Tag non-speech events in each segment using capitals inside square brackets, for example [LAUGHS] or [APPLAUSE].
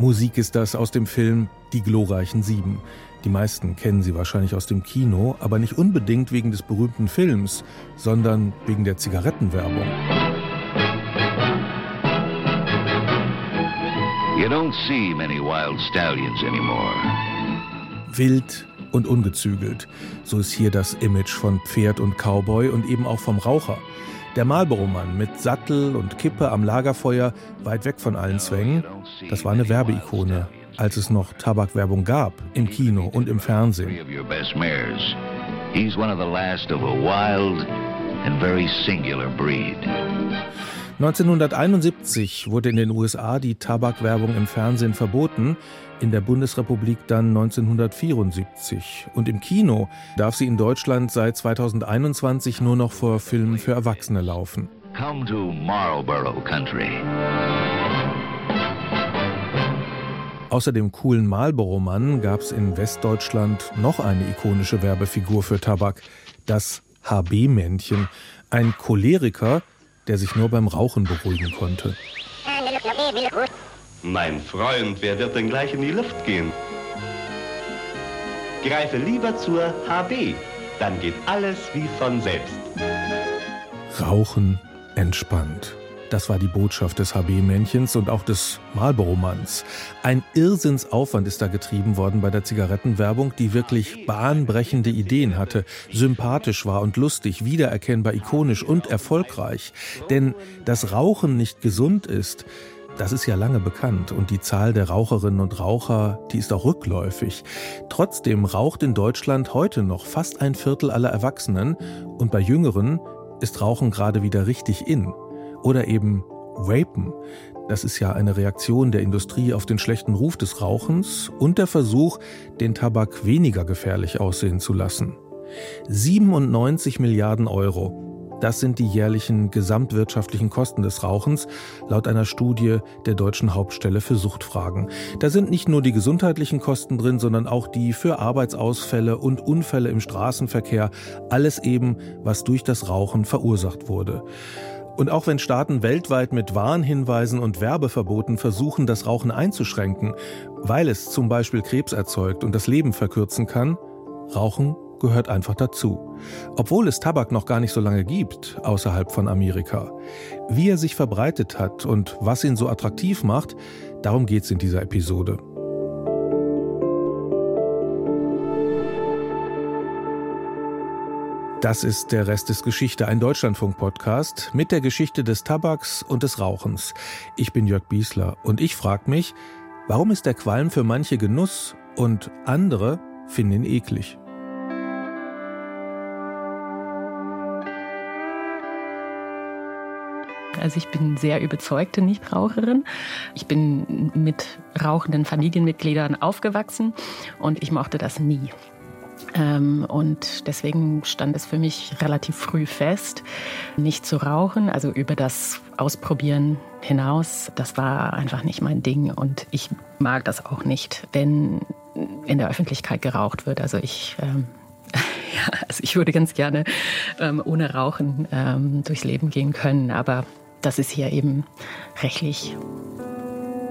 Musik ist das aus dem Film Die glorreichen Sieben. Die meisten kennen sie wahrscheinlich aus dem Kino, aber nicht unbedingt wegen des berühmten Films, sondern wegen der Zigarettenwerbung. You don't see many wild stallions anymore. Wild und ungezügelt. So ist hier das Image von Pferd und Cowboy und eben auch vom Raucher. Der Marlboro-Mann mit Sattel und Kippe am Lagerfeuer, weit weg von allen Zwängen, das war eine Werbeikone, als es noch Tabakwerbung gab, im Kino und im Fernsehen. He's one of the last of a wild and very singular breed. 1971 wurde in den USA die Tabakwerbung im Fernsehen verboten, in der Bundesrepublik dann 1974. Und im Kino darf sie in Deutschland seit 2021 nur noch vor Filmen für Erwachsene laufen. Come to Marlboro Country. Außer dem coolen Marlboro-Mann gab es in Westdeutschland noch eine ikonische Werbefigur für Tabak, das HB-Männchen, ein Choleriker, der sich nur beim Rauchen beruhigen konnte. Mein Freund, wer wird denn gleich in die Luft gehen? Greife lieber zur HB, dann geht alles wie von selbst. Rauchen entspannt. Das war die Botschaft des HB-Männchens und auch des Marlboro-Manns. Ein Irrsinnsaufwand ist da getrieben worden bei der Zigarettenwerbung, die wirklich bahnbrechende Ideen hatte, sympathisch war und lustig, wiedererkennbar, ikonisch und erfolgreich. Denn dass Rauchen nicht gesund ist, das ist ja lange bekannt und die Zahl der Raucherinnen und Raucher, die ist auch rückläufig. Trotzdem raucht in Deutschland heute noch fast ein Viertel aller Erwachsenen und bei Jüngeren ist Rauchen gerade wieder richtig in. Oder eben Vapen. Das ist ja eine Reaktion der Industrie auf den schlechten Ruf des Rauchens und der Versuch, den Tabak weniger gefährlich aussehen zu lassen. 97 Milliarden Euro. Das sind die jährlichen gesamtwirtschaftlichen Kosten des Rauchens, laut einer Studie der Deutschen Hauptstelle für Suchtfragen. Da sind nicht nur die gesundheitlichen Kosten drin, sondern auch die für Arbeitsausfälle und Unfälle im Straßenverkehr. Alles eben, was durch das Rauchen verursacht wurde. Und auch wenn Staaten weltweit mit Warnhinweisen und Werbeverboten versuchen, das Rauchen einzuschränken, weil es zum Beispiel Krebs erzeugt und das Leben verkürzen kann, Rauchen gehört einfach dazu. Obwohl es Tabak noch gar nicht so lange gibt, außerhalb von Amerika. Wie er sich verbreitet hat und was ihn so attraktiv macht, darum geht es in dieser Episode. Das ist der Rest des Geschichte, ein Deutschlandfunk-Podcast mit der Geschichte des Tabaks und des Rauchens. Ich bin Jörg Biesler und ich frage mich, warum ist der Qualm für manche Genuss und andere finden ihn eklig? Also ich bin sehr überzeugte Nichtraucherin. Ich bin mit rauchenden Familienmitgliedern aufgewachsen und ich mochte das nie. Ähm, und deswegen stand es für mich relativ früh fest, nicht zu rauchen, also über das Ausprobieren hinaus. Das war einfach nicht mein Ding und ich mag das auch nicht, wenn in der Öffentlichkeit geraucht wird. Also ich ähm, [LAUGHS] ja, also ich würde ganz gerne ähm, ohne Rauchen ähm, durchs Leben gehen können, aber das ist hier eben rechtlich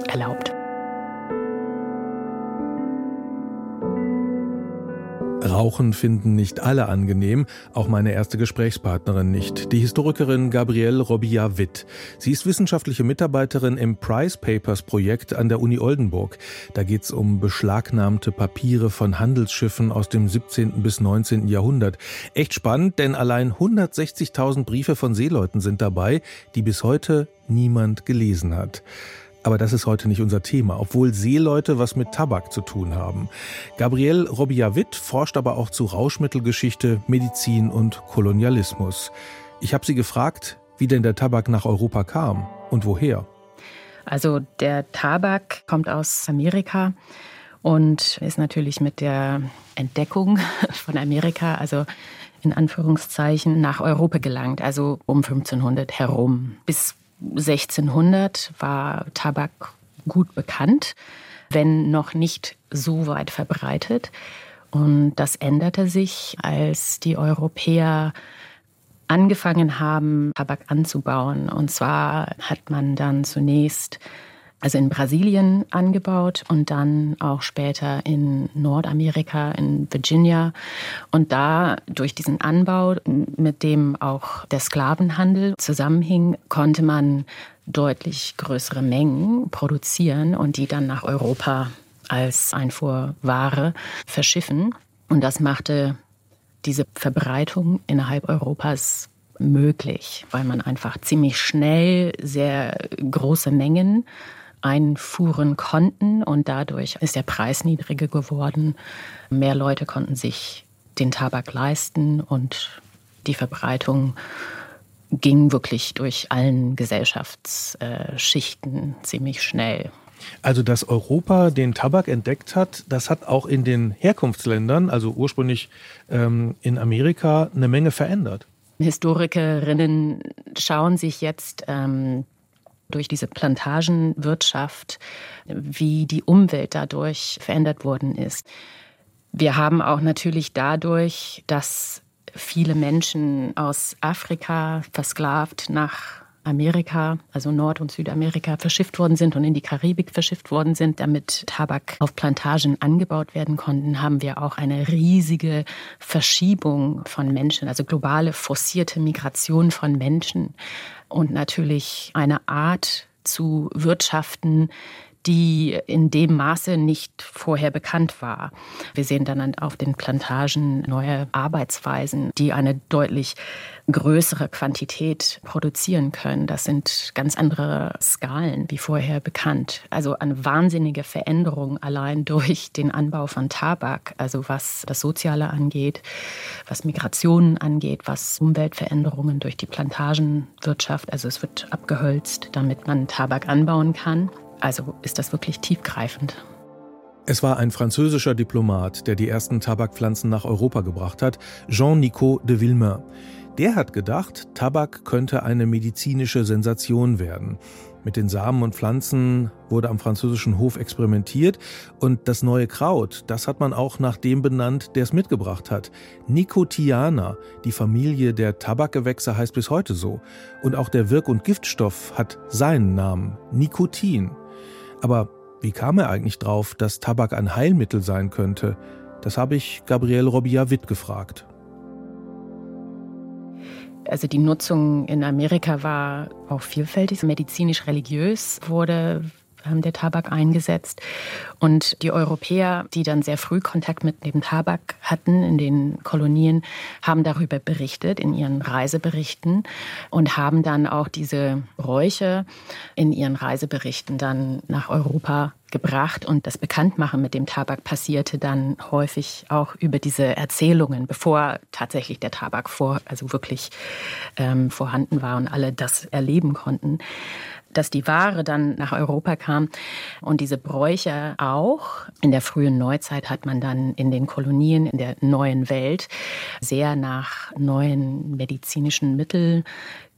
erlaubt. Rauchen finden nicht alle angenehm, auch meine erste Gesprächspartnerin nicht, die Historikerin Gabrielle Robillard-Witt. Sie ist wissenschaftliche Mitarbeiterin im Price Papers Projekt an der Uni Oldenburg. Da geht es um beschlagnahmte Papiere von Handelsschiffen aus dem 17. bis 19. Jahrhundert. Echt spannend, denn allein 160.000 Briefe von Seeleuten sind dabei, die bis heute niemand gelesen hat. Aber das ist heute nicht unser Thema, obwohl Seeleute was mit Tabak zu tun haben. Gabrielle Robillard-Witt forscht aber auch zu Rauschmittelgeschichte, Medizin und Kolonialismus. Ich habe sie gefragt, wie denn der Tabak nach Europa kam und woher. Also der Tabak kommt aus Amerika und ist natürlich mit der Entdeckung [LAUGHS] von Amerika, also in Anführungszeichen, nach Europa gelangt, also um 1500 herum. Bis 1600 war Tabak gut bekannt, wenn noch nicht so weit verbreitet. Und das änderte sich, als die Europäer angefangen haben, Tabak anzubauen. Und zwar hat man dann zunächst also in Brasilien angebaut und dann auch später in Nordamerika, in Virginia. Und da durch diesen Anbau, mit dem auch der Sklavenhandel zusammenhing, konnte man deutlich größere Mengen produzieren und die dann nach Europa als Einfuhrware verschiffen. Und das machte diese Verbreitung innerhalb Europas möglich, weil man einfach ziemlich schnell sehr große Mengen einfuhren konnten und dadurch ist der Preis niedriger geworden. Mehr Leute konnten sich den Tabak leisten und die Verbreitung ging wirklich durch allen Gesellschaftsschichten ziemlich schnell. Also, dass Europa den Tabak entdeckt hat, das hat auch in den Herkunftsländern, also ursprünglich ähm, in Amerika, eine Menge verändert. Historikerinnen schauen sich jetzt ähm, durch diese Plantagenwirtschaft, wie die Umwelt dadurch verändert worden ist. Wir haben auch natürlich dadurch, dass viele Menschen aus Afrika versklavt nach Amerika, also Nord- und Südamerika, verschifft worden sind und in die Karibik verschifft worden sind, damit Tabak auf Plantagen angebaut werden konnten, haben wir auch eine riesige Verschiebung von Menschen, also globale forcierte Migration von Menschen und natürlich eine Art zu wirtschaften, die in dem Maße nicht vorher bekannt war. Wir sehen dann auf den Plantagen neue Arbeitsweisen, die eine deutlich größere Quantität produzieren können. Das sind ganz andere Skalen wie vorher bekannt. Also eine wahnsinnige Veränderung allein durch den Anbau von Tabak, also was das Soziale angeht, was Migrationen angeht, was Umweltveränderungen durch die Plantagenwirtschaft. Also es wird abgehölzt, damit man Tabak anbauen kann. Also ist das wirklich tiefgreifend. Es war ein französischer Diplomat, der die ersten Tabakpflanzen nach Europa gebracht hat, Jean-Nicot de Villemain. Der hat gedacht, Tabak könnte eine medizinische Sensation werden. Mit den Samen und Pflanzen wurde am französischen Hof experimentiert und das neue Kraut, das hat man auch nach dem benannt, der es mitgebracht hat. Nicotiana, die Familie der Tabakgewächse heißt bis heute so. Und auch der Wirk- und Giftstoff hat seinen Namen, Nikotin. Aber wie kam er eigentlich drauf, dass Tabak ein Heilmittel sein könnte? Das habe ich Gabrielle Robillard-Witt gefragt. Also die Nutzung in Amerika war auch vielfältig. Medizinisch-religiös wurde der Tabak eingesetzt. Und die Europäer, die dann sehr früh Kontakt mit dem Tabak hatten in den Kolonien, haben darüber berichtet in ihren Reiseberichten und haben dann auch diese Bräuche in ihren Reiseberichten dann nach Europa gebracht und das Bekanntmachen mit dem Tabak passierte dann häufig auch über diese Erzählungen, bevor tatsächlich der Tabak vor, also wirklich ähm, vorhanden war und alle das erleben konnten dass die Ware dann nach Europa kam und diese Bräuche auch. In der frühen Neuzeit hat man dann in den Kolonien in der neuen Welt sehr nach neuen medizinischen Mitteln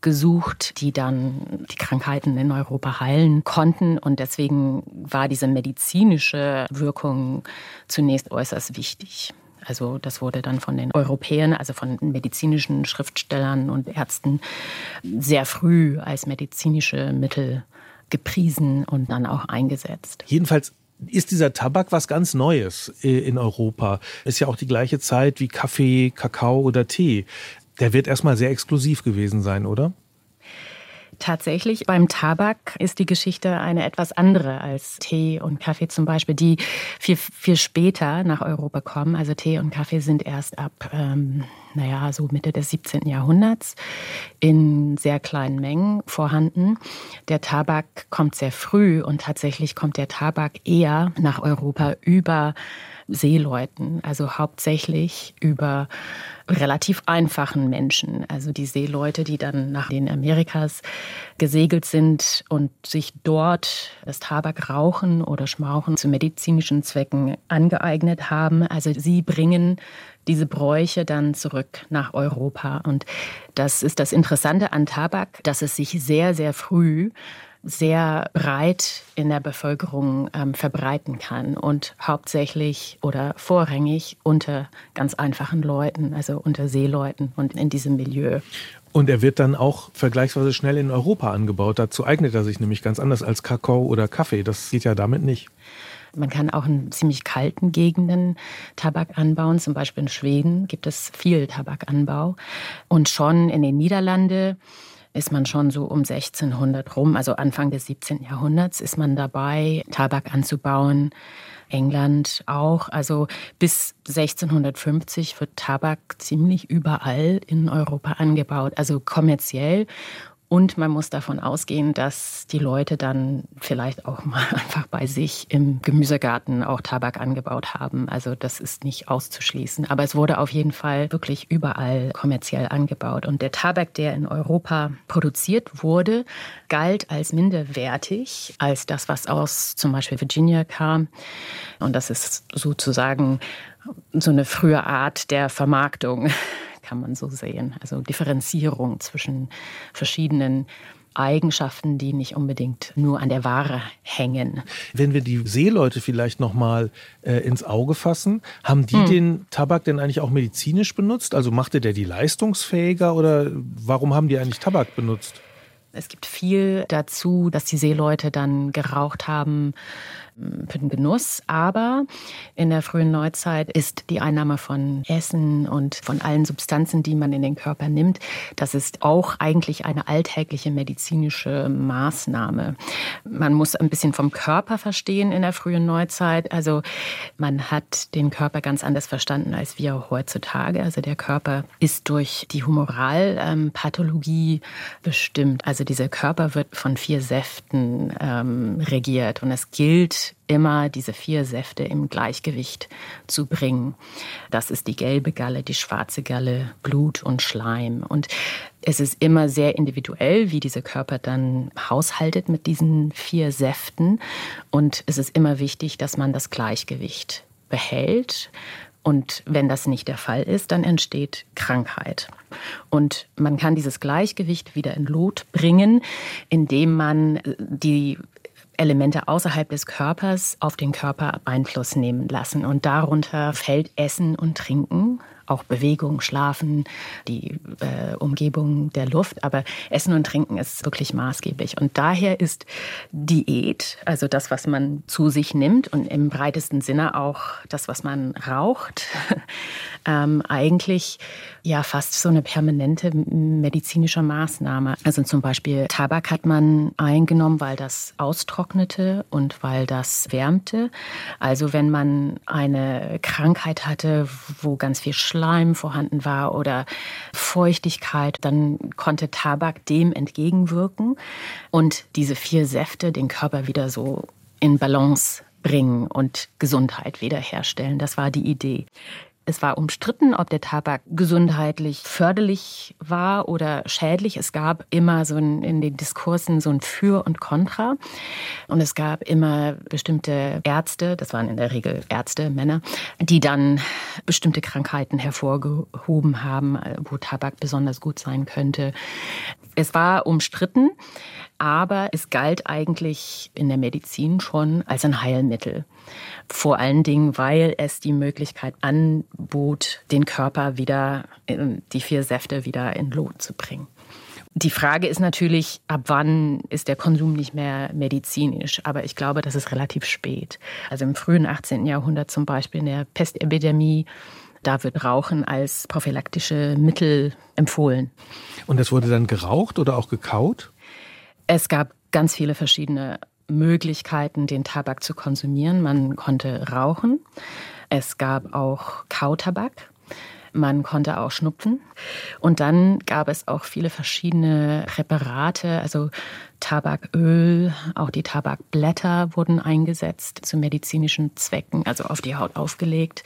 gesucht, die dann die Krankheiten in Europa heilen konnten. Und deswegen war diese medizinische Wirkung zunächst äußerst wichtig. Also das wurde dann von den Europäern, also von medizinischen Schriftstellern und Ärzten sehr früh als medizinische Mittel gepriesen und dann auch eingesetzt. Jedenfalls ist dieser Tabak was ganz Neues äh, in Europa. Ist ja auch die gleiche Zeit wie Kaffee, Kakao oder Tee. Der wird erstmal sehr exklusiv gewesen sein, oder? Tatsächlich, beim Tabak ist die Geschichte eine etwas andere als Tee und Kaffee zum Beispiel, die viel, viel später nach Europa kommen. Also Tee und Kaffee sind erst ab, ähm, naja, so Mitte des 17. Jahrhunderts in sehr kleinen Mengen vorhanden. Der Tabak kommt sehr früh und tatsächlich kommt der Tabak eher nach Europa über Seeleuten, also hauptsächlich über relativ einfachen Menschen, also die Seeleute, die dann nach den Amerikas gesegelt sind und sich dort das Tabakrauchen oder Schmauchen zu medizinischen Zwecken angeeignet haben. Also sie bringen diese Bräuche dann zurück nach Europa. Und das ist das Interessante an Tabak, dass es sich sehr, sehr früh sehr breit in der Bevölkerung ähm, verbreiten kann und hauptsächlich oder vorrangig unter ganz einfachen Leuten, also unter Seeleuten und in diesem Milieu. Und er wird dann auch vergleichsweise schnell in Europa angebaut. Dazu eignet er sich nämlich ganz anders als Kakao oder Kaffee. Das geht ja damit nicht. Man kann auch in ziemlich kalten Gegenden Tabak anbauen. Zum Beispiel in Schweden gibt es viel Tabakanbau. Und schon in den Niederlanden ist man schon so um 1600 rum, also Anfang des 17. Jahrhunderts, ist man dabei, Tabak anzubauen. England auch. Also bis 1650 wird Tabak ziemlich überall in Europa angebaut, also kommerziell. Und man muss davon ausgehen, dass die Leute dann vielleicht auch mal [LAUGHS] einfach bei sich im Gemüsegarten auch Tabak angebaut haben. Also das ist nicht auszuschließen. Aber es wurde auf jeden Fall wirklich überall kommerziell angebaut. Und der Tabak, der in Europa produziert wurde, galt als minderwertig als das, was aus zum Beispiel Virginia kam. Und das ist sozusagen so eine frühe Art der Vermarktung [LAUGHS] kann man so sehen. Also Differenzierung zwischen verschiedenen Eigenschaften, die nicht unbedingt nur an der Ware hängen. Wenn wir die Seeleute vielleicht noch mal äh, ins Auge fassen, haben die hm. den Tabak denn eigentlich auch medizinisch benutzt? Also machte der die leistungsfähiger oder warum haben die eigentlich Tabak benutzt? Es gibt viel dazu, dass die Seeleute dann geraucht haben, für den Genuss. Aber in der frühen Neuzeit ist die Einnahme von Essen und von allen Substanzen, die man in den Körper nimmt, das ist auch eigentlich eine alltägliche medizinische Maßnahme. Man muss ein bisschen vom Körper verstehen in der frühen Neuzeit. Also man hat den Körper ganz anders verstanden als wir heutzutage. Also der Körper ist durch die Humoralpathologie bestimmt. Also dieser Körper wird von vier Säften ähm, regiert und es gilt immer diese vier Säfte im Gleichgewicht zu bringen. Das ist die gelbe Galle, die schwarze Galle, Blut und Schleim. Und es ist immer sehr individuell, wie dieser Körper dann haushaltet mit diesen vier Säften. Und es ist immer wichtig, dass man das Gleichgewicht behält. Und wenn das nicht der Fall ist, dann entsteht Krankheit. Und man kann dieses Gleichgewicht wieder in Lot bringen, indem man die Elemente außerhalb des Körpers auf den Körper Einfluss nehmen lassen. Und darunter fällt Essen und Trinken auch Bewegung, Schlafen, die äh, Umgebung der Luft. Aber Essen und Trinken ist wirklich maßgeblich. Und daher ist Diät, also das, was man zu sich nimmt und im breitesten Sinne auch das, was man raucht, [LAUGHS] ähm, eigentlich ja fast so eine permanente medizinische Maßnahme. Also zum Beispiel Tabak hat man eingenommen, weil das austrocknete und weil das wärmte. Also wenn man eine Krankheit hatte, wo ganz viel Schleim Schleim vorhanden war oder Feuchtigkeit, dann konnte Tabak dem entgegenwirken und diese vier Säfte den Körper wieder so in Balance bringen und Gesundheit wiederherstellen. Das war die Idee. Es war umstritten, ob der Tabak gesundheitlich förderlich war oder schädlich. Es gab immer so ein, in den Diskursen so ein Für und Contra. Und es gab immer bestimmte Ärzte, das waren in der Regel Ärzte, Männer, die dann bestimmte Krankheiten hervorgehoben haben, wo Tabak besonders gut sein könnte. Es war umstritten, aber es galt eigentlich in der Medizin schon als ein Heilmittel. Vor allen Dingen, weil es die Möglichkeit anbot, den Körper wieder, die vier Säfte wieder in Lot zu bringen. Die Frage ist natürlich, ab wann ist der Konsum nicht mehr medizinisch? Aber ich glaube, das ist relativ spät. Also im frühen 18. Jahrhundert zum Beispiel in der Pestepidemie, da wird Rauchen als prophylaktische Mittel empfohlen. Und das wurde dann geraucht oder auch gekaut? Es gab ganz viele verschiedene Möglichkeiten, den Tabak zu konsumieren. Man konnte rauchen. Es gab auch Kautabak. Man konnte auch schnupfen. Und dann gab es auch viele verschiedene Präparate, also Tabaköl, auch die Tabakblätter wurden eingesetzt zu medizinischen Zwecken, also auf die Haut aufgelegt.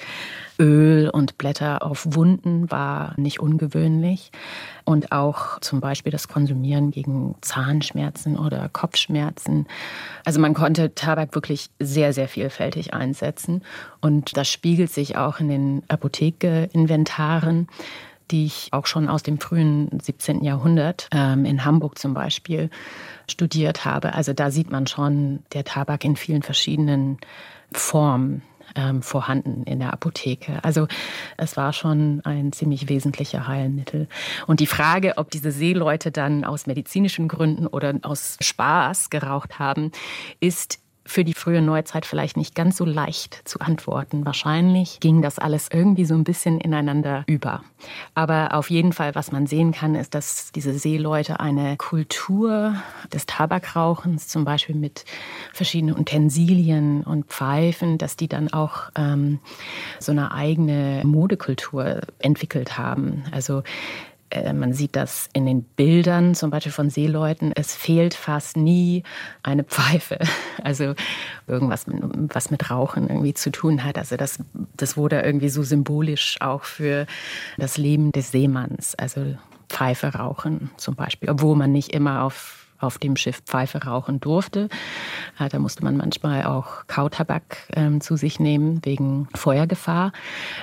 Öl und Blätter auf Wunden war nicht ungewöhnlich. Und auch zum Beispiel das Konsumieren gegen Zahnschmerzen oder Kopfschmerzen. Also man konnte Tabak wirklich sehr, sehr vielfältig einsetzen. Und das spiegelt sich auch in den Apotheke-Inventaren die ich auch schon aus dem frühen 17. Jahrhundert ähm, in Hamburg zum Beispiel studiert habe. Also da sieht man schon der Tabak in vielen verschiedenen Formen ähm, vorhanden in der Apotheke. Also es war schon ein ziemlich wesentlicher Heilmittel. Und die Frage, ob diese Seeleute dann aus medizinischen Gründen oder aus Spaß geraucht haben, ist für die frühe Neuzeit vielleicht nicht ganz so leicht zu antworten. Wahrscheinlich ging das alles irgendwie so ein bisschen ineinander über. Aber auf jeden Fall, was man sehen kann, ist, dass diese Seeleute eine Kultur des Tabakrauchens, zum Beispiel mit verschiedenen Utensilien und Pfeifen, dass die dann auch ähm, so eine eigene Modekultur entwickelt haben. Also man sieht das in den Bildern, zum Beispiel von Seeleuten. Es fehlt fast nie eine Pfeife. [LAUGHS] Also irgendwas, was mit Rauchen irgendwie zu tun hat. Also das, das wurde irgendwie so symbolisch auch für das Leben des Seemanns. Also Pfeife rauchen zum Beispiel, obwohl man nicht immer auf auf dem Schiff Pfeife rauchen durfte. Äh, da musste man manchmal auch Kautabak ähm, zu sich nehmen wegen Feuergefahr.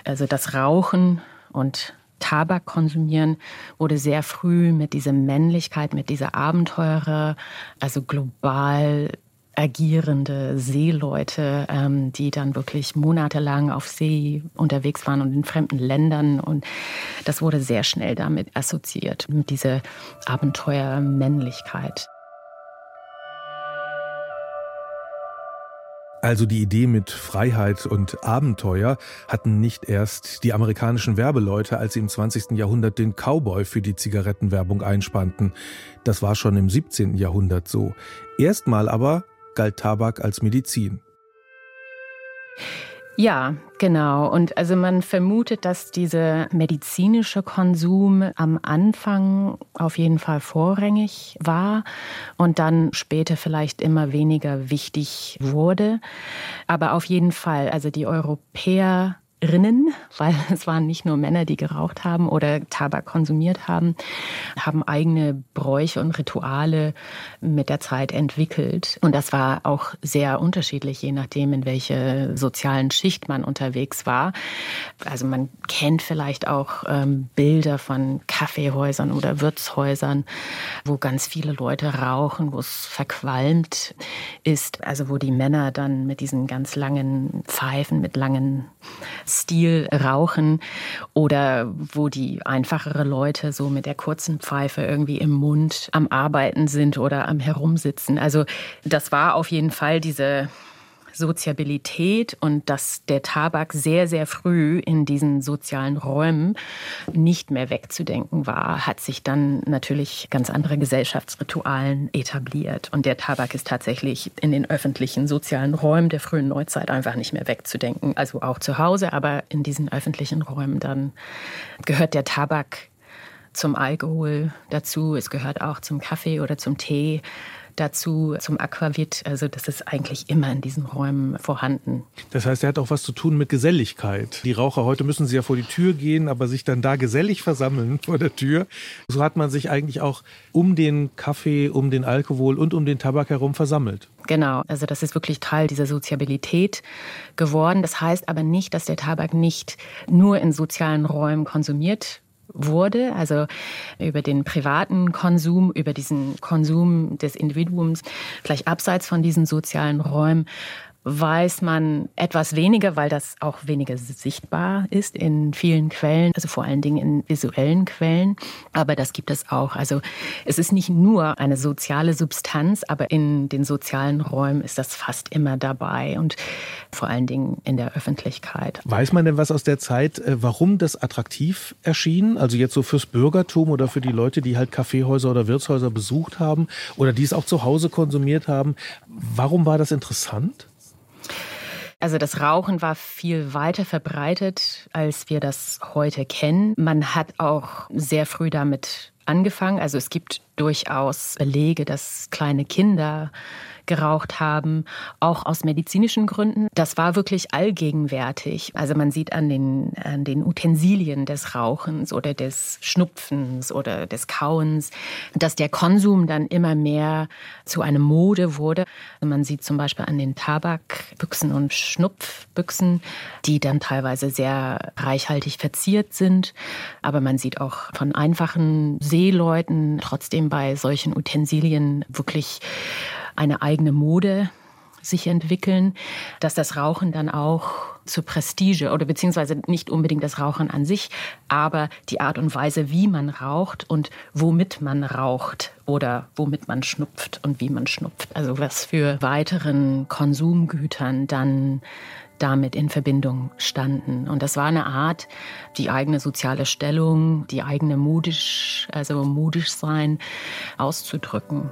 Also das Rauchen und Tabak konsumieren, wurde sehr früh mit dieser Männlichkeit, mit dieser Abenteurer, also global agierende Seeleute, ähm, die dann wirklich monatelang auf See unterwegs waren und in fremden Ländern. Und das wurde sehr schnell damit assoziiert, mit dieser Abenteuermännlichkeit. Also die Idee mit Freiheit und Abenteuer hatten nicht erst die amerikanischen Werbeleute, als sie im 20. Jahrhundert den Cowboy für die Zigarettenwerbung einspannten. Das war schon im 17. Jahrhundert so. Erstmal aber galt Tabak als Medizin. Ja, genau. Und also man vermutet, dass dieser medizinische Konsum am Anfang auf jeden Fall vorrangig war und dann später vielleicht immer weniger wichtig wurde. Aber auf jeden Fall, also die Europäer Rinnen, weil [LAUGHS] es waren nicht nur Männer, die geraucht haben oder Tabak konsumiert haben, haben eigene Bräuche und Rituale mit der Zeit entwickelt. Und das war auch sehr unterschiedlich, je nachdem, in welche sozialen Schicht man unterwegs war. Also man kennt vielleicht auch ähm, Bilder von Kaffeehäusern oder Wirtshäusern, wo ganz viele Leute rauchen, wo es verqualmt ist. Also wo die Männer dann mit diesen ganz langen Pfeifen, mit langen Stil rauchen oder wo die einfachere Leute so mit der kurzen Pfeife irgendwie im Mund am Arbeiten sind oder am Herumsitzen. Also das war auf jeden Fall diese Soziabilität und dass der Tabak sehr, sehr früh in diesen sozialen Räumen nicht mehr wegzudenken war, hat sich dann natürlich ganz andere Gesellschaftsritualen etabliert. Und der Tabak ist tatsächlich in den öffentlichen sozialen Räumen der frühen Neuzeit einfach nicht mehr wegzudenken. Also auch zu Hause, aber in diesen öffentlichen Räumen dann gehört der Tabak zum Alkohol dazu. Es gehört auch zum Kaffee oder zum Tee dazu zum Aquavit. Also das ist eigentlich immer in diesen Räumen vorhanden. Das heißt, er hat auch was zu tun mit Geselligkeit. Die Raucher heute müssen sie ja vor die Tür gehen, aber sich dann da gesellig versammeln vor der Tür. So hat man sich eigentlich auch um den Kaffee, um den Alkohol und um den Tabak herum versammelt. Genau, also das ist wirklich Teil dieser Soziabilität geworden. Das heißt aber nicht, dass der Tabak nicht nur in sozialen Räumen konsumiert wurde, also über den privaten Konsum, über diesen Konsum des Individuums, vielleicht abseits von diesen sozialen Räumen, weiß man etwas weniger, weil das auch weniger sichtbar ist in vielen Quellen, also vor allen Dingen in visuellen Quellen. Aber das gibt es auch. Also es ist nicht nur eine soziale Substanz, aber in den sozialen Räumen ist das fast immer dabei und vor allen Dingen in der Öffentlichkeit. Weiß man denn was aus der Zeit, äh, warum das attraktiv erschien? Also jetzt so fürs Bürgertum oder für die Leute, die halt Kaffeehäuser oder Wirtshäuser besucht haben oder die es auch zu Hause konsumiert haben. Warum war das interessant? Also das Rauchen war viel weiter verbreitet, als wir das heute kennen. Man hat auch sehr früh damit angefangen. Also es gibt durchaus Belege, dass kleine Kinder geraucht haben, auch aus medizinischen Gründen. Das war wirklich allgegenwärtig. Also man sieht an den, an den Utensilien des Rauchens oder des Schnupfens oder des Kauens, dass der Konsum dann immer mehr zu einer Mode wurde. Man sieht zum Beispiel an den Tabakbüchsen und Schnupfbüchsen, die dann teilweise sehr reichhaltig verziert sind. Aber man sieht auch von einfachen Seeleuten trotzdem bei solchen Utensilien wirklich eine eigene Mode sich entwickeln, dass das Rauchen dann auch zu Prestige oder beziehungsweise nicht unbedingt das Rauchen an sich, aber die Art und Weise, wie man raucht und womit man raucht oder womit man schnupft und wie man schnupft. Also was für weiteren Konsumgütern dann damit in Verbindung standen. Und das war eine Art, die eigene soziale Stellung, die eigene modisch, also modisch sein auszudrücken.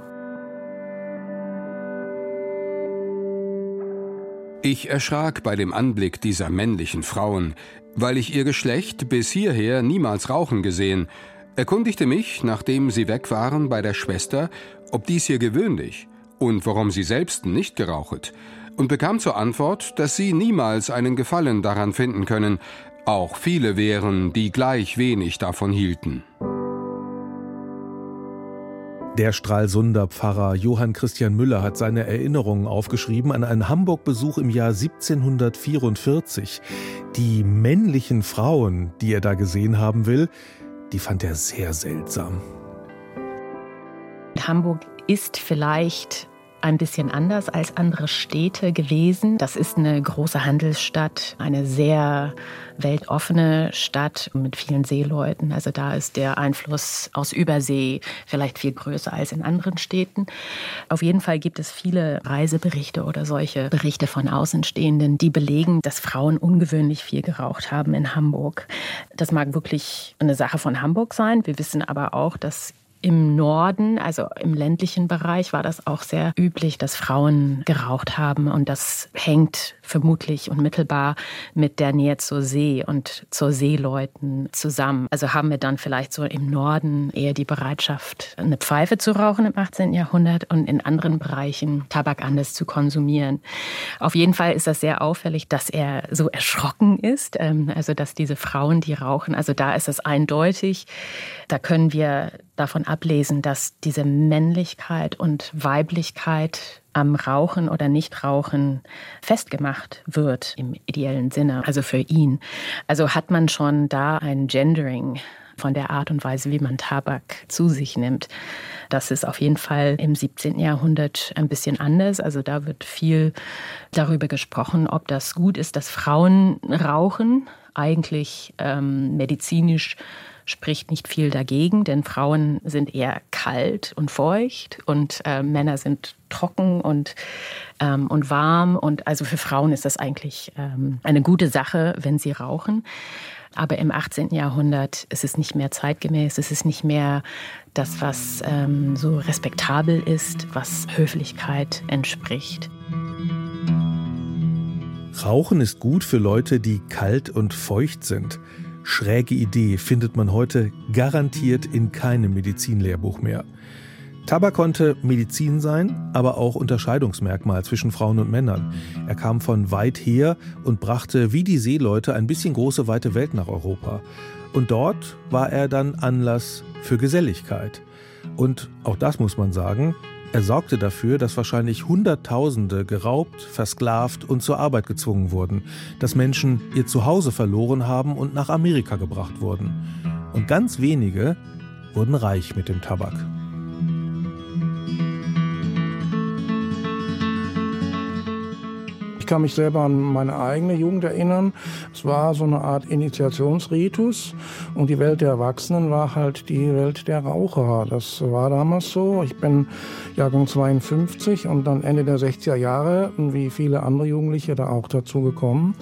Ich erschrak bei dem Anblick dieser männlichen Frauen, weil ich ihr Geschlecht bis hierher niemals rauchen gesehen, erkundigte mich, nachdem sie weg waren, bei der Schwester, ob dies hier gewöhnlich und warum sie selbst nicht gerauchet, und bekam zur Antwort, dass sie niemals einen Gefallen daran finden können, auch viele wären, die gleich wenig davon hielten. Der Stralsunder Pfarrer Johann Christian Müller hat seine Erinnerungen aufgeschrieben an einen Hamburg-Besuch im Jahr 1744. Die männlichen Frauen, die er da gesehen haben will, die fand er sehr seltsam. Hamburg ist vielleicht ein bisschen anders als andere Städte gewesen. Das ist eine große Handelsstadt, eine sehr weltoffene Stadt mit vielen Seeleuten. Also da ist der Einfluss aus Übersee vielleicht viel größer als in anderen Städten. Auf jeden Fall gibt es viele Reiseberichte oder solche Berichte von Außenstehenden, die belegen, dass Frauen ungewöhnlich viel geraucht haben in Hamburg. Das mag wirklich eine Sache von Hamburg sein. Wir wissen aber auch, dass im Norden, also im ländlichen Bereich, war das auch sehr üblich, dass Frauen geraucht haben. Und das hängt vermutlich unmittelbar mit der Nähe zur See und zur Seeleuten zusammen. Also haben wir dann vielleicht so im Norden eher die Bereitschaft, eine Pfeife zu rauchen im 18. Jahrhundert und in anderen Bereichen Tabak anders zu konsumieren. Auf jeden Fall ist das sehr auffällig, dass er so erschrocken ist. Ähm, also dass diese Frauen, die rauchen, also da ist es eindeutig. Da können wir davon ablesen, dass diese Männlichkeit und Weiblichkeit am Rauchen oder Nichtrauchen festgemacht wird im ideellen Sinne, also für ihn. Also hat man schon da ein Gendering von der Art und Weise, wie man Tabak zu sich nimmt. Das ist auf jeden Fall im 17. Jahrhundert ein bisschen anders. Also da wird viel darüber gesprochen, ob das gut ist, dass Frauen rauchen. Eigentlich ähm, medizinisch spricht nicht viel dagegen, denn Frauen sind eher kalt und feucht und äh, Männer sind trocken und, ähm, und warm. Und also für Frauen ist das eigentlich ähm, eine gute Sache, wenn sie rauchen. Aber im 18. Jahrhundert ist es nicht mehr zeitgemäß, es ist nicht mehr das, was ähm, so respektabel ist, was Höflichkeit entspricht. Rauchen ist gut für Leute, die kalt und feucht sind schräge Idee findet man heute garantiert in keinem Medizinlehrbuch mehr. Tabak konnte Medizin sein, aber auch Unterscheidungsmerkmal zwischen Frauen und Männern. Er kam von weit her und brachte wie die Seeleute ein bisschen große weite Welt nach Europa. Und dort war er dann Anlass für Geselligkeit. Und auch das muss man sagen, er sorgte dafür, dass wahrscheinlich Hunderttausende geraubt, versklavt und zur Arbeit gezwungen wurden, dass Menschen ihr Zuhause verloren haben und nach Amerika gebracht wurden. Und ganz wenige wurden reich mit dem Tabak. Kann mich selber an meine eigene Jugend erinnern. Es war so eine Art Initiationsritus und die Welt der Erwachsenen war halt die Welt der Raucher. Das war damals so. Ich bin Jahrgang 52 und dann Ende der 60er Jahre, wie viele andere Jugendliche, da auch dazu gekommen.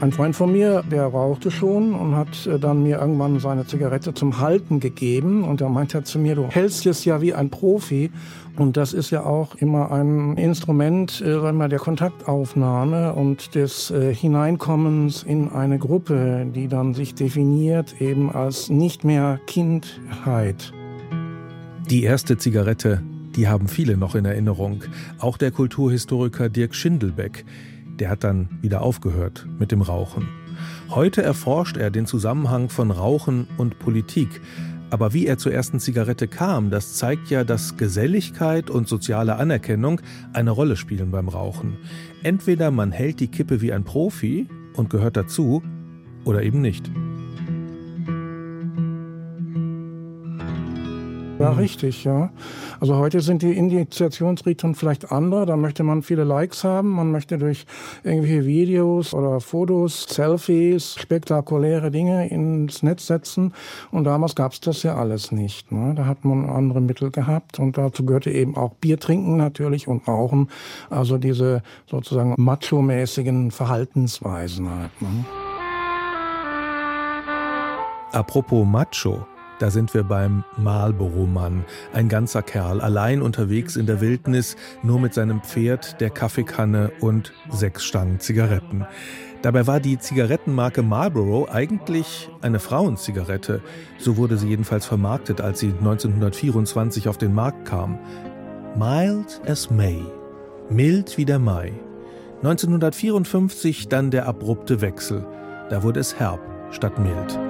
Ein Freund von mir, der rauchte schon und hat äh, dann mir irgendwann seine Zigarette zum Halten gegeben und er meinte zu mir, du hältst es ja wie ein Profi und das ist ja auch immer ein Instrument äh, sagen wir, der Kontaktaufnahme und des äh, Hineinkommens in eine Gruppe, die dann sich definiert eben als nicht mehr Kindheit. Die erste Zigarette, die haben viele noch in Erinnerung. Auch der Kulturhistoriker Dirk Schindelbeck der hat dann wieder aufgehört mit dem Rauchen. Heute erforscht er den Zusammenhang von Rauchen und Politik. Aber wie er zur ersten Zigarette kam, das zeigt ja, dass Geselligkeit und soziale Anerkennung eine Rolle spielen beim Rauchen. Entweder man hält die Kippe wie ein Profi und gehört dazu, oder eben nicht. Ja, richtig, ja. Also heute sind die Initiationsriten vielleicht andere. Da möchte man viele Likes haben. Man möchte durch irgendwelche Videos oder Fotos, Selfies, spektakuläre Dinge ins Netz setzen. Und damals gab es das ja alles nicht. Ne? Da hat man andere Mittel gehabt. Und dazu gehörte eben auch Bier trinken natürlich und Rauchen. Also diese sozusagen macho-mäßigen Verhaltensweisen halt. Ne? Apropos Macho. Da sind wir beim Marlboro-Mann. Ein ganzer Kerl, allein unterwegs in der Wildnis, nur mit seinem Pferd, der Kaffeekanne und sechs Stangen Zigaretten. Dabei war die Zigarettenmarke Marlboro eigentlich eine Frauenzigarette. So wurde sie jedenfalls vermarktet, als sie 1924 auf den Markt kam. Mild as May. Mild wie der Mai. 1954 dann der abrupte Wechsel. Da wurde es herb statt mild.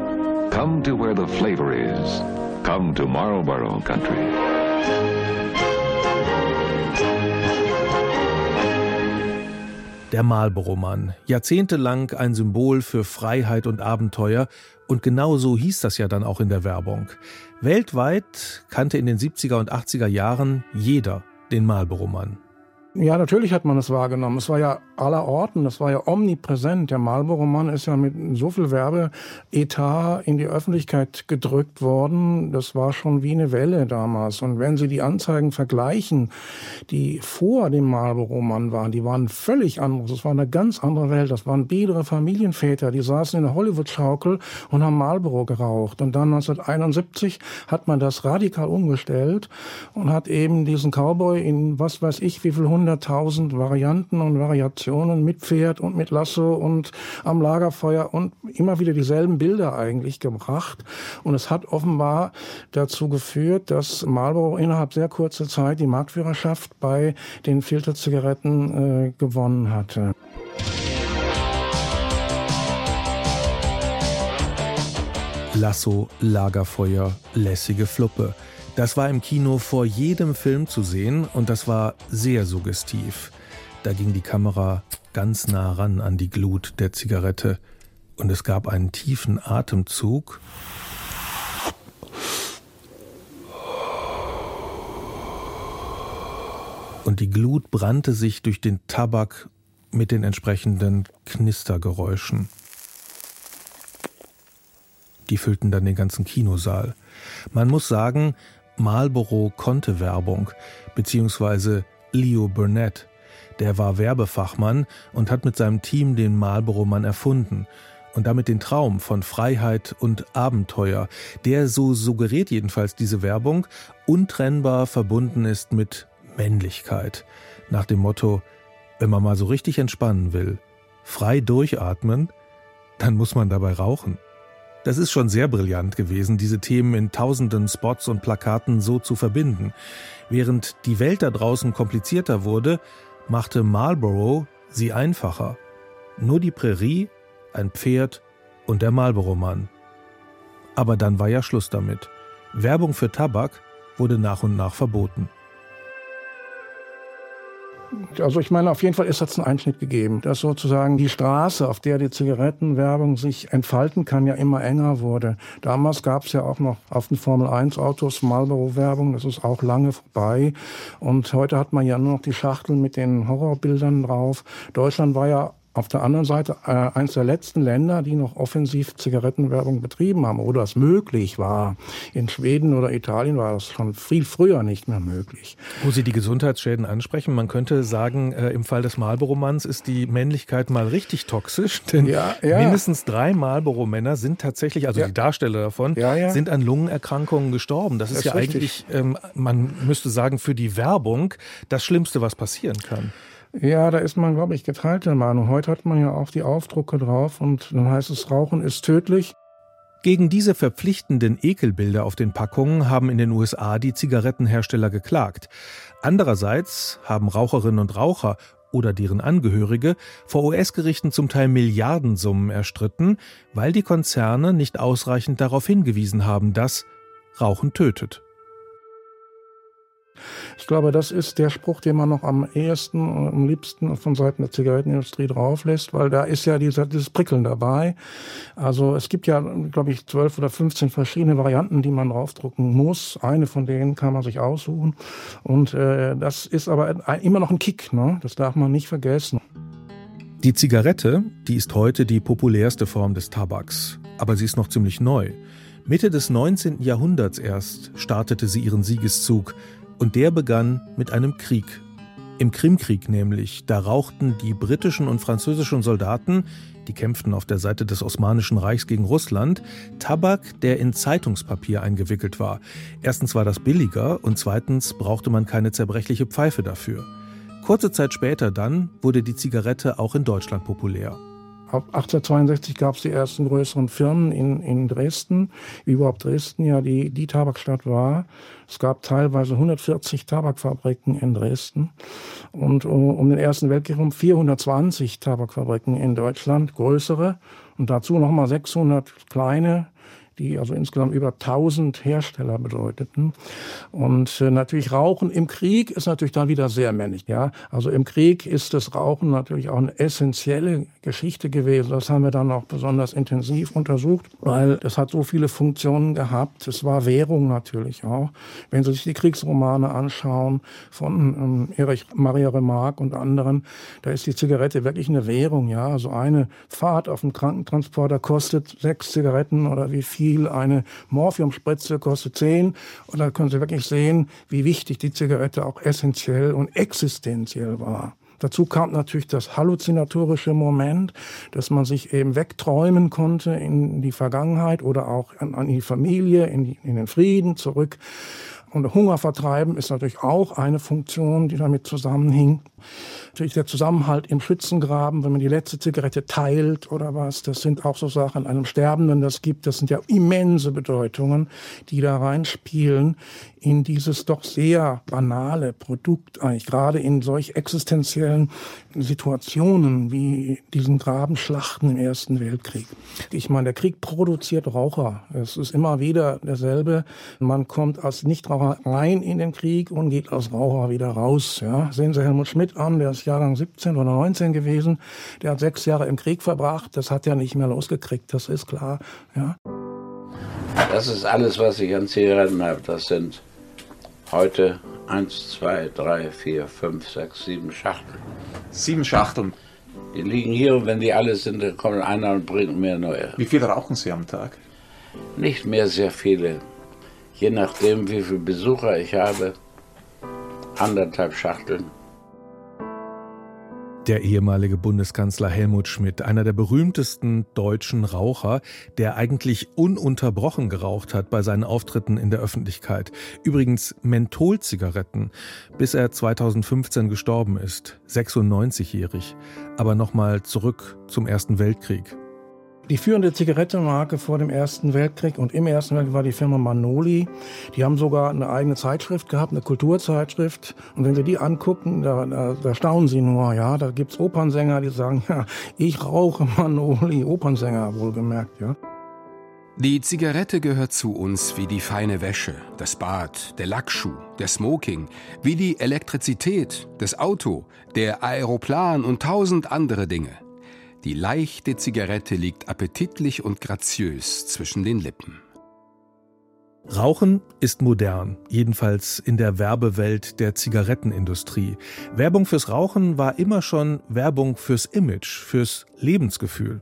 Come to where the flavor is. Come to Marlboro Country. Der Marlboro-Mann. Jahrzehntelang ein Symbol für Freiheit und Abenteuer. Und genau so hieß das ja dann auch in der Werbung. Weltweit kannte in den 70er und 80er Jahren jeder den Marlboro-Mann. Ja, natürlich hat man es wahrgenommen. Es war ja aller Orten, das war ja omnipräsent. Der Marlboro-Mann ist ja mit so viel Werbeetat in die Öffentlichkeit gedrückt worden. Das war schon wie eine Welle damals. Und wenn Sie die Anzeigen vergleichen, die vor dem Marlboro-Mann waren, die waren völlig anders. Das war eine ganz andere Welt. Das waren biedere Familienväter, die saßen in der Hollywood-Schaukel und haben Marlboro geraucht. Und dann 1971 hat man das radikal umgestellt und hat eben diesen Cowboy in was weiß ich wie viel 100.000 Varianten und Variationen mit Pferd und mit Lasso und am Lagerfeuer und immer wieder dieselben Bilder eigentlich gebracht. Und es hat offenbar dazu geführt, dass Marlboro innerhalb sehr kurzer Zeit die Marktführerschaft bei den Filterzigaretten äh, gewonnen hatte. Lasso, Lagerfeuer, lässige Fluppe. Das war im Kino vor jedem Film zu sehen und das war sehr suggestiv. Da ging die Kamera ganz nah ran an die Glut der Zigarette und es gab einen tiefen Atemzug. Und die Glut brannte sich durch den Tabak mit den entsprechenden Knistergeräuschen. Die füllten dann den ganzen Kinosaal. Man muss sagen, Marlboro konnte Werbung, beziehungsweise Leo Burnett. Der war Werbefachmann und hat mit seinem Team den Marlboro-Mann erfunden und damit den Traum von Freiheit und Abenteuer, der, so suggeriert jedenfalls diese Werbung, untrennbar verbunden ist mit Männlichkeit. Nach dem Motto, wenn man mal so richtig entspannen will, frei durchatmen, dann muss man dabei rauchen. Das ist schon sehr brillant gewesen, diese Themen in tausenden Spots und Plakaten so zu verbinden. Während die Welt da draußen komplizierter wurde, machte Marlborough sie einfacher. Nur die Prärie, ein Pferd und der Marlboro-Mann. Aber dann war ja Schluss damit. Werbung für Tabak wurde nach und nach verboten. Also ich meine, auf jeden Fall ist das ein Einschnitt gegeben, dass sozusagen die Straße, auf der die Zigarettenwerbung sich entfalten kann, ja immer enger wurde. Damals gab es ja auch noch auf den Formel-1-Autos Marlboro-Werbung, das ist auch lange vorbei. Und heute hat man ja nur noch die Schachtel mit den Horrorbildern drauf. Deutschland war ja auf der anderen Seite äh, eines der letzten Länder, die noch offensiv Zigarettenwerbung betrieben haben oder es möglich war. In Schweden oder Italien war das schon viel früher nicht mehr möglich. Wo Sie die Gesundheitsschäden ansprechen, man könnte sagen, äh, im Fall des Marlboro-Manns ist die Männlichkeit mal richtig toxisch, [LAUGHS] denn ja, ja. mindestens drei Marlboro-Männer sind tatsächlich, also ja. die Darsteller davon, sind an Lungenerkrankungen gestorben. Das ist, das ist ja richtig. eigentlich, ähm, man müsste sagen, für die Werbung das Schlimmste, was passieren kann. Ja, da ist man, glaube ich, geteilter Meinung. Heute hat man ja auch die Aufdrucke drauf und dann heißt es, Rauchen ist tödlich. Gegen diese verpflichtenden Ekelbilder auf den Packungen haben in den USA die Zigarettenhersteller geklagt. Andererseits haben Raucherinnen und Raucher oder deren Angehörige vor US-Gerichten zum Teil Milliardensummen erstritten, weil die Konzerne nicht ausreichend darauf hingewiesen haben, dass Rauchen tötet. Ich glaube, das ist der Spruch, den man noch am ehesten und am liebsten von Seiten der Zigarettenindustrie drauflässt, weil da ist ja dieser, dieses Prickeln dabei. Also es gibt ja, glaube ich, zwölf oder 15 verschiedene Varianten, die man draufdrucken muss. Eine von denen kann man sich aussuchen. Und äh, das ist aber immer noch ein Kick, ne? das darf man nicht vergessen. Die Zigarette, die ist heute die populärste Form des Tabaks, aber sie ist noch ziemlich neu. Mitte des 19. Jahrhunderts erst startete sie ihren Siegeszug und der begann mit einem Krieg. Im Krimkrieg nämlich, da rauchten die britischen und französischen Soldaten, die kämpften auf der Seite des Osmanischen Reichs gegen Russland, Tabak, der in Zeitungspapier eingewickelt war. Erstens war das billiger und zweitens brauchte man keine zerbrechliche Pfeife dafür. Kurze Zeit später dann wurde die Zigarette auch in Deutschland populär. Ab 1862 gab es die ersten größeren Firmen in, in Dresden, wie überhaupt Dresden ja die, die Tabakstadt war. Es gab teilweise 140 Tabakfabriken in Dresden und um, um den Ersten Weltkrieg um 420 Tabakfabriken in Deutschland, größere und dazu nochmal 600 kleine die also insgesamt über 1000 Hersteller bedeuteten. Und äh, natürlich Rauchen im Krieg ist natürlich dann wieder sehr männlich. Ja? Also im Krieg ist das Rauchen natürlich auch eine essentielle Geschichte gewesen. Das haben wir dann auch besonders intensiv untersucht, weil es hat so viele Funktionen gehabt. Es war Währung natürlich auch. Wenn Sie sich die Kriegsromane anschauen von ähm, Erich Maria Remarque und anderen, da ist die Zigarette wirklich eine Währung. Ja, also eine Fahrt auf dem Krankentransporter kostet sechs Zigaretten oder wie viel viel. Eine Morphiumspritze kostet 10. Und da können Sie wirklich sehen, wie wichtig die Zigarette auch essentiell und existenziell war. Dazu kam natürlich das halluzinatorische Moment, dass man sich eben wegträumen konnte in die Vergangenheit oder auch an, an die Familie, in, die, in den Frieden zurück. Und Hunger vertreiben ist natürlich auch eine Funktion, die damit zusammenhing. Natürlich der Zusammenhalt im Schützengraben, wenn man die letzte Zigarette teilt oder was, das sind auch so Sachen, einem Sterbenden das gibt, das sind ja immense Bedeutungen, die da reinspielen in dieses doch sehr banale Produkt eigentlich, gerade in solch existenziellen Situationen wie diesen Grabenschlachten im Ersten Weltkrieg. Ich meine, der Krieg produziert Raucher. Es ist immer wieder derselbe. Man kommt als Nichtraucher rein in den Krieg und geht als Raucher wieder raus. Ja. Sehen Sie Helmut Schmidt an, der ist Jahrgang 17 oder 19 gewesen. Der hat sechs Jahre im Krieg verbracht. Das hat er nicht mehr losgekriegt, das ist klar. Ja. Das ist alles, was ich an Zigaretten habe. Das sind Heute 1, 2, 3, 4, 5, 6, 7 Schachteln. Sieben Schachteln. Die liegen hier und wenn die alle sind, dann kommt einer und bringt mir neue. Wie viel rauchen Sie am Tag? Nicht mehr sehr viele. Je nachdem, wie viele Besucher ich habe, anderthalb Schachteln. Der ehemalige Bundeskanzler Helmut Schmidt, einer der berühmtesten deutschen Raucher, der eigentlich ununterbrochen geraucht hat bei seinen Auftritten in der Öffentlichkeit. Übrigens Mentholzigaretten, bis er 2015 gestorben ist, 96-jährig. Aber nochmal zurück zum Ersten Weltkrieg. Die führende Zigarettenmarke vor dem Ersten Weltkrieg und im Ersten Weltkrieg war die Firma Manoli. Die haben sogar eine eigene Zeitschrift gehabt, eine Kulturzeitschrift. Und wenn Sie die angucken, da, da, da staunen Sie nur. Ja, da gibt's Opernsänger, die sagen, ja, ich rauche Manoli. Opernsänger wohlgemerkt, ja. Die Zigarette gehört zu uns wie die feine Wäsche, das Bad, der Lackschuh, der Smoking, wie die Elektrizität, das Auto, der Aeroplan und tausend andere Dinge. Die leichte Zigarette liegt appetitlich und graziös zwischen den Lippen. Rauchen ist modern, jedenfalls in der Werbewelt der Zigarettenindustrie. Werbung fürs Rauchen war immer schon Werbung fürs Image, fürs Lebensgefühl.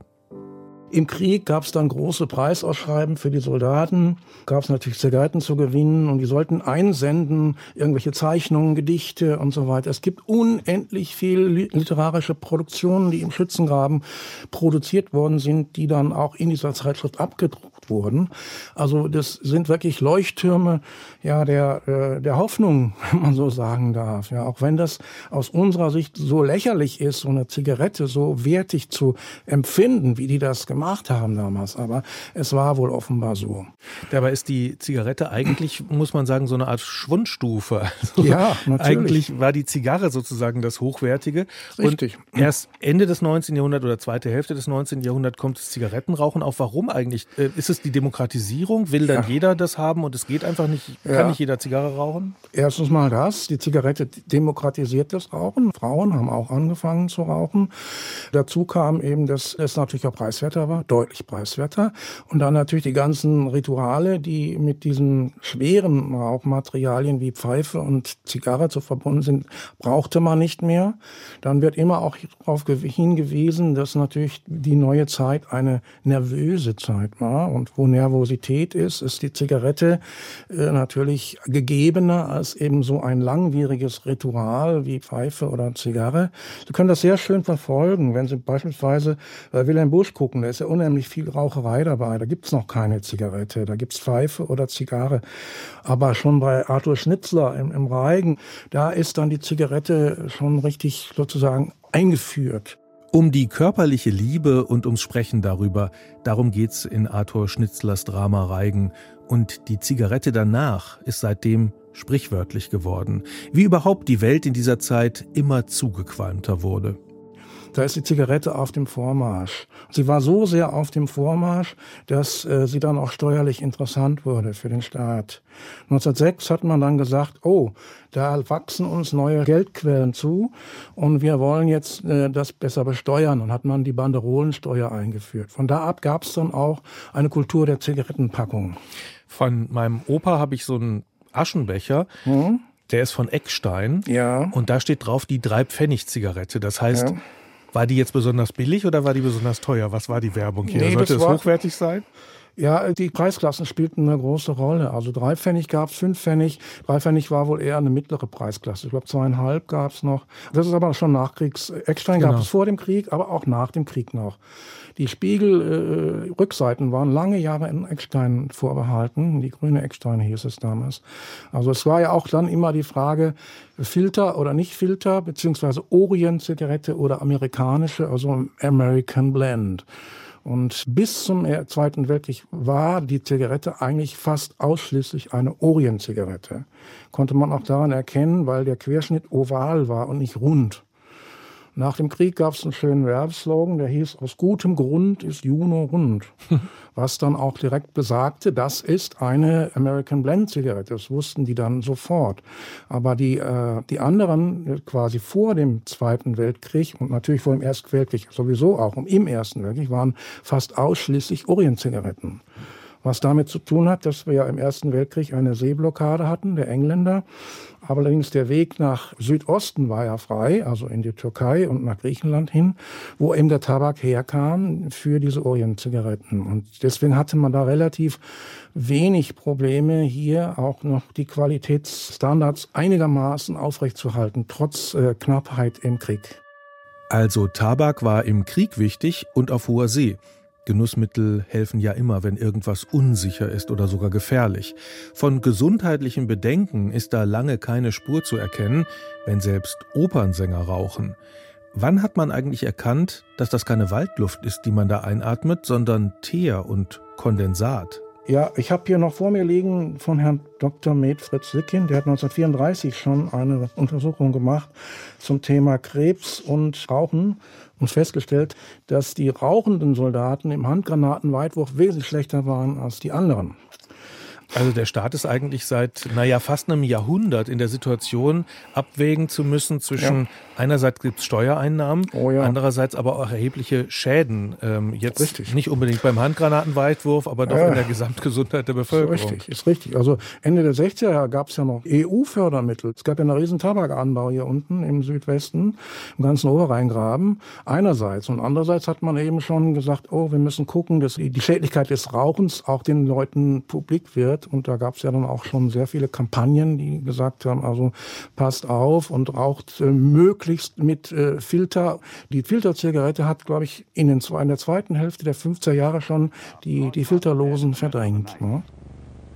Im Krieg gab es dann große Preisausschreiben für die Soldaten, gab es natürlich Zigaretten zu gewinnen und die sollten einsenden, irgendwelche Zeichnungen, Gedichte und so weiter. Es gibt unendlich viel literarische Produktionen, die im Schützengraben produziert worden sind, die dann auch in dieser Zeitschrift abgedruckt wurden. Also das sind wirklich Leuchttürme ja der äh, der Hoffnung, [LAUGHS] wenn man so sagen darf. Ja, auch wenn das aus unserer Sicht so lächerlich ist, so eine Zigarette so wertig zu empfinden, wie die das gemacht haben damals, aber es war wohl offenbar so. Dabei ist die Zigarette eigentlich, muss man sagen, so eine Art Schwundstufe. [LAUGHS] Also ja, natürlich. Eigentlich war die Zigarre sozusagen das Hochwertige. Richtig. Und erst Ende des 19. Jahrhunderts oder zweite Hälfte des 19. Jahrhunderts kommt das Zigarettenrauchen auf. Warum eigentlich? Äh, ist ist die Demokratisierung? Will dann ja. jeder das haben und es geht einfach nicht, kann ja. nicht jeder Zigarre rauchen? Erstens mal das, die Zigarette demokratisiert das Rauchen. Frauen haben auch angefangen zu rauchen. Dazu kam eben, dass es natürlich auch preiswerter war, deutlich preiswerter. Und dann natürlich die ganzen Rituale, die mit diesen schweren Rauchmaterialien wie Pfeife und Zigarre zu verbunden sind, brauchte man nicht mehr. Dann wird immer auch darauf hingewiesen, dass natürlich die neue Zeit eine nervöse Zeit war. Und wo Nervosität ist, ist die Zigarette äh, natürlich gegebener als eben so ein langwieriges Ritual wie Pfeife oder Zigarre. Sie können das sehr schön verfolgen, wenn Sie beispielsweise bei Wilhelm Busch gucken, da ist ja unheimlich viel Raucherei dabei. Da gibt's noch keine Zigarette, da gibt's Pfeife oder Zigarre. Aber schon bei Arthur Schnitzler im, im Reigen, da ist dann die Zigarette schon richtig sozusagen eingeführt. Um die körperliche Liebe und ums Sprechen darüber, darum geht's in Arthur Schnitzlers Drama Reigen. Und die Zigarette danach ist seitdem sprichwörtlich geworden, wie überhaupt die Welt in dieser Zeit immer zugequalmter wurde. Da ist die Zigarette auf dem Vormarsch. Sie war so sehr auf dem Vormarsch, dass äh, sie dann auch steuerlich interessant wurde für den Staat. 1906 hat man dann gesagt, oh, da wachsen uns neue Geldquellen zu und wir wollen jetzt äh, das besser besteuern und hat man die Banderolensteuer eingeführt. Von da ab gab es dann auch eine Kultur der Zigarettenpackung. Von meinem Opa habe ich so einen Aschenbecher. Mhm. Der ist von Eckstein. Ja. Und da steht drauf die drei Pfennig Zigarette. Das heißt, ja. War die jetzt besonders billig oder war die besonders teuer? Was war die Werbung hier? Nee, Sollte es hochwertig sein? Ja, die Preisklassen spielten eine große Rolle. Also drei Pfennig gab es, fünf Pfennig. Drei Pfennig war wohl eher eine mittlere Preisklasse. Ich glaube, zweieinhalb gab es noch. Das ist aber schon Nachkriegs. Eckstein genau. gab es vor dem Krieg, aber auch nach dem Krieg noch. Die Spiegelrückseiten äh, waren lange Jahre in Eckstein vorbehalten. Die grüne Eckstein hieß es damals. Also es war ja auch dann immer die Frage, Filter oder nicht Filter, beziehungsweise Orient-Zigarette oder amerikanische, also American Blend. Und bis zum Zweiten Weltkrieg war die Zigarette eigentlich fast ausschließlich eine Orient-Zigarette. Konnte man auch daran erkennen, weil der Querschnitt oval war und nicht rund. Nach dem Krieg gab es einen schönen Werbeslogan, der hieß, aus gutem Grund ist Juno rund. [LAUGHS] Was dann auch direkt besagte, das ist eine American Blend Zigarette. Das wussten die dann sofort. Aber die, äh, die anderen quasi vor dem Zweiten Weltkrieg und natürlich vor dem Ersten Weltkrieg sowieso auch und im Ersten Weltkrieg waren fast ausschließlich Orient-Zigaretten. Was damit zu tun hat, dass wir ja im Ersten Weltkrieg eine Seeblockade hatten, der Engländer. Aber allerdings der Weg nach Südosten war ja frei, also in die Türkei und nach Griechenland hin, wo eben der Tabak herkam für diese Orient-Zigaretten. Und deswegen hatte man da relativ wenig Probleme, hier auch noch die Qualitätsstandards einigermaßen aufrechtzuerhalten, trotz äh, Knappheit im Krieg. Also Tabak war im Krieg wichtig und auf hoher See. Genussmittel helfen ja immer, wenn irgendwas unsicher ist oder sogar gefährlich. Von gesundheitlichen Bedenken ist da lange keine Spur zu erkennen, wenn selbst Opernsänger rauchen. Wann hat man eigentlich erkannt, dass das keine Waldluft ist, die man da einatmet, sondern Teer und Kondensat? Ja, ich habe hier noch vor mir liegen von Herrn Dr. Med Fritz Sickin. Der hat 1934 schon eine Untersuchung gemacht zum Thema Krebs und Rauchen und festgestellt, dass die rauchenden Soldaten im Handgranatenweitwurf wesentlich schlechter waren als die anderen. Also der Staat ist eigentlich seit, naja, fast einem Jahrhundert in der Situation, abwägen zu müssen zwischen, ja. einerseits gibt es Steuereinnahmen, oh ja. andererseits aber auch erhebliche Schäden. Ähm, jetzt richtig. nicht unbedingt beim Handgranatenweitwurf, aber doch ja. in der Gesamtgesundheit der Bevölkerung. Ist richtig, ist richtig. Also Ende der 60er Jahre gab es ja noch EU-Fördermittel. Es gab ja einen riesen Tabakanbau hier unten im Südwesten, im ganzen Oberrheingraben. Einerseits. Und andererseits hat man eben schon gesagt, oh, wir müssen gucken, dass die Schädlichkeit des Rauchens auch den Leuten publik wird wird. Und da gab es ja dann auch schon sehr viele Kampagnen, die gesagt haben, also passt auf und raucht äh, möglichst mit äh, Filter. Die Filterzigarette hat, glaube ich, in, den, in der zweiten Hälfte der 50er Jahre schon die, die Filterlosen verdrängt. Ne?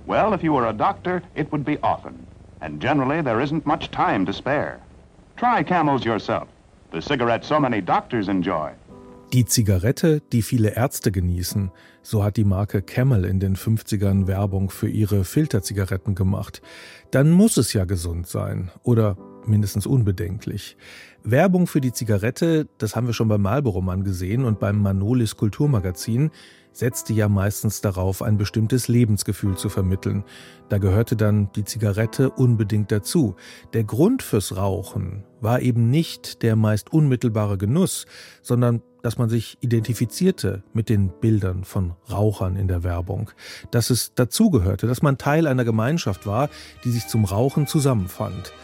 Well, if you were a doctor, it would be often. And generally there isn't much time to spare. Try Camels yourself, the cigarette so many doctors enjoy. Die Zigarette, die viele Ärzte genießen, so hat die Marke Camel in den 50ern Werbung für ihre Filterzigaretten gemacht. Dann muss es ja gesund sein oder mindestens unbedenklich. Werbung für die Zigarette, das haben wir schon beim Marlboro Mann gesehen und beim Manolis Kulturmagazin. setzte ja meistens darauf, ein bestimmtes Lebensgefühl zu vermitteln. Da gehörte dann die Zigarette unbedingt dazu. Der Grund fürs Rauchen war eben nicht der meist unmittelbare Genuss, sondern dass man sich identifizierte mit den Bildern von Rauchern in der Werbung, dass es dazugehörte, dass man Teil einer Gemeinschaft war, die sich zum Rauchen zusammenfand.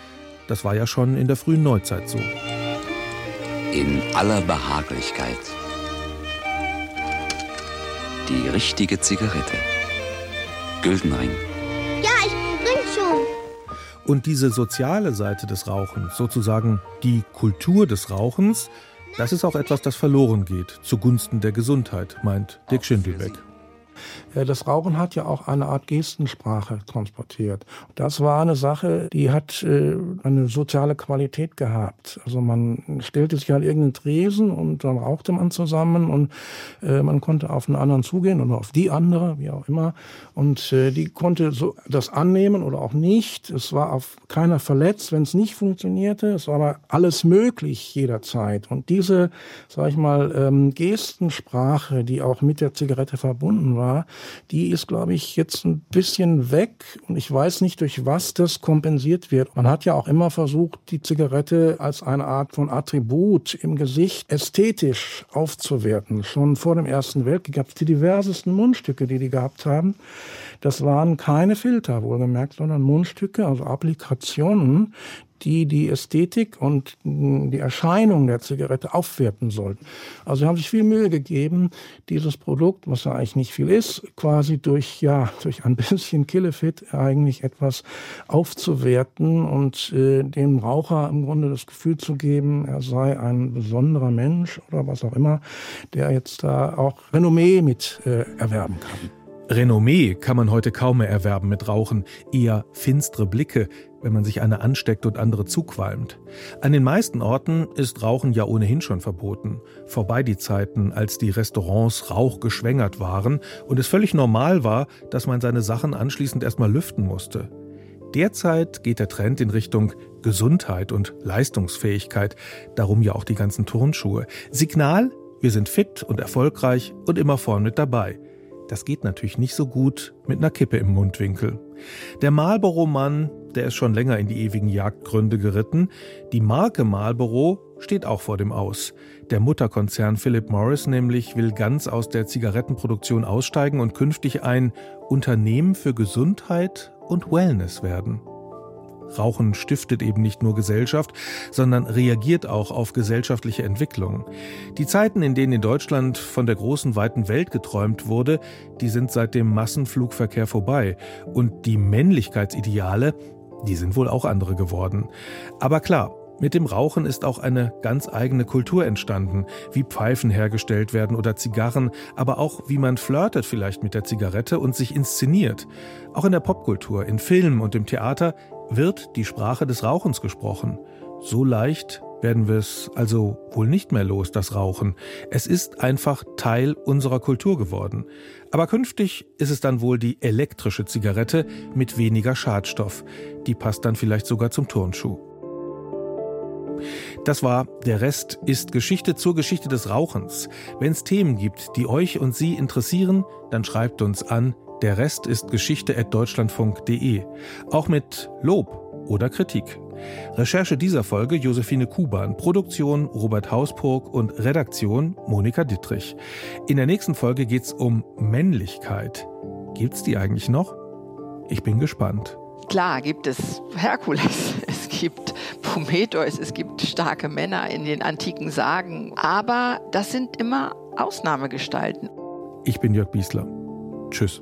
Das war ja schon in der frühen Neuzeit so. In aller Behaglichkeit. Die richtige Zigarette. Güldenring. Ja, ich bring schon. Und diese soziale Seite des Rauchens, sozusagen die Kultur des Rauchens, das ist auch etwas, das verloren geht zugunsten der Gesundheit, meint Dirk Schindelbeck. Äh, das Rauchen hat ja auch eine Art Gestensprache transportiert. Das war eine Sache, die hat äh, eine soziale Qualität gehabt. Also man stellte sich an irgendeinen Tresen und dann rauchte man zusammen und äh, man konnte auf einen anderen zugehen oder auf die andere, wie auch immer. Und die konnte so das annehmen oder auch nicht. Es war auf keiner verletzt, wenn es nicht funktionierte. Es war aber alles möglich jederzeit. Und diese, sag ich mal, ähm, Gestensprache, die auch mit der Zigarette verbunden war, die ist, glaube ich, jetzt ein bisschen weg und ich weiß nicht, durch was das kompensiert wird. Man hat ja auch immer versucht, die Zigarette als eine Art von Attribut im Gesicht ästhetisch aufzuwerten. Schon vor dem Ersten Weltkrieg gab es die diversesten Mundstücke, die die gehabt haben. Das waren keine Filter, wohlgemerkt, sondern Mundstücke, also Applikationen, die die Ästhetik und die Erscheinung der Zigarette aufwerten sollten. Also sie haben sich viel Mühe gegeben, dieses Produkt, was ja eigentlich nicht viel ist, quasi durch, ja, durch ein bisschen Killefit eigentlich etwas aufzuwerten und äh, dem Raucher im Grunde das Gefühl zu geben, er sei ein besonderer Mensch oder was auch immer, der jetzt da auch Renommee mit äh, erwerben kann. Renommee kann man heute kaum mehr erwerben mit Rauchen, eher finstere Blicke, wenn man sich eine ansteckt und andere zuqualmt. An den meisten Orten ist Rauchen ja ohnehin schon verboten. Vorbei die Zeiten, als die Restaurants rauchgeschwängert waren und es völlig normal war, dass man seine Sachen anschließend erstmal lüften musste. Derzeit geht der Trend in Richtung Gesundheit und Leistungsfähigkeit, darum ja auch die ganzen Turnschuhe. Signal, wir sind fit und erfolgreich und immer vorn mit dabei. Das geht natürlich nicht so gut mit einer Kippe im Mundwinkel. Der Marlboro-Mann, der ist schon länger in die ewigen Jagdgründe geritten. Die Marke Marlboro steht auch vor dem Aus. Der Mutterkonzern Philip Morris nämlich will ganz aus der Zigarettenproduktion aussteigen und künftig ein Unternehmen für Gesundheit und Wellness werden. Rauchen stiftet eben nicht nur Gesellschaft, sondern reagiert auch auf gesellschaftliche Entwicklungen. Die Zeiten, in denen in Deutschland von der großen weiten Welt geträumt wurde, die sind seit dem Massenflugverkehr vorbei. Und die Männlichkeitsideale, die sind wohl auch andere geworden. Aber klar, mit dem Rauchen ist auch eine ganz eigene Kultur entstanden, wie Pfeifen hergestellt werden oder Zigarren, aber auch wie man flirtet vielleicht mit der Zigarette und sich inszeniert. Auch in der Popkultur, in Filmen und im Theater wird die Sprache des Rauchens gesprochen. So leicht werden wir es also wohl nicht mehr los, das Rauchen. Es ist einfach Teil unserer Kultur geworden. Aber künftig ist es dann wohl die elektrische Zigarette mit weniger Schadstoff. Die passt dann vielleicht sogar zum Turnschuh. Das war Der Rest ist Geschichte zur Geschichte des Rauchens. Wenn es Themen gibt, die euch und Sie interessieren, dann schreibt uns an der Rest ist Geschichte.deutschlandfunk.de. Auch mit Lob oder Kritik. Recherche dieser Folge Josephine Kuban, Produktion Robert Hausburg und Redaktion Monika Dittrich. In der nächsten Folge geht es um Männlichkeit. Gibt's die eigentlich noch? Ich bin gespannt. Klar gibt es Herkules, [LAUGHS] es gibt Prometheus, es gibt starke Männer in den antiken Sagen, aber das sind immer Ausnahmegestalten. Ich bin Jörg Biesler. Tschüss.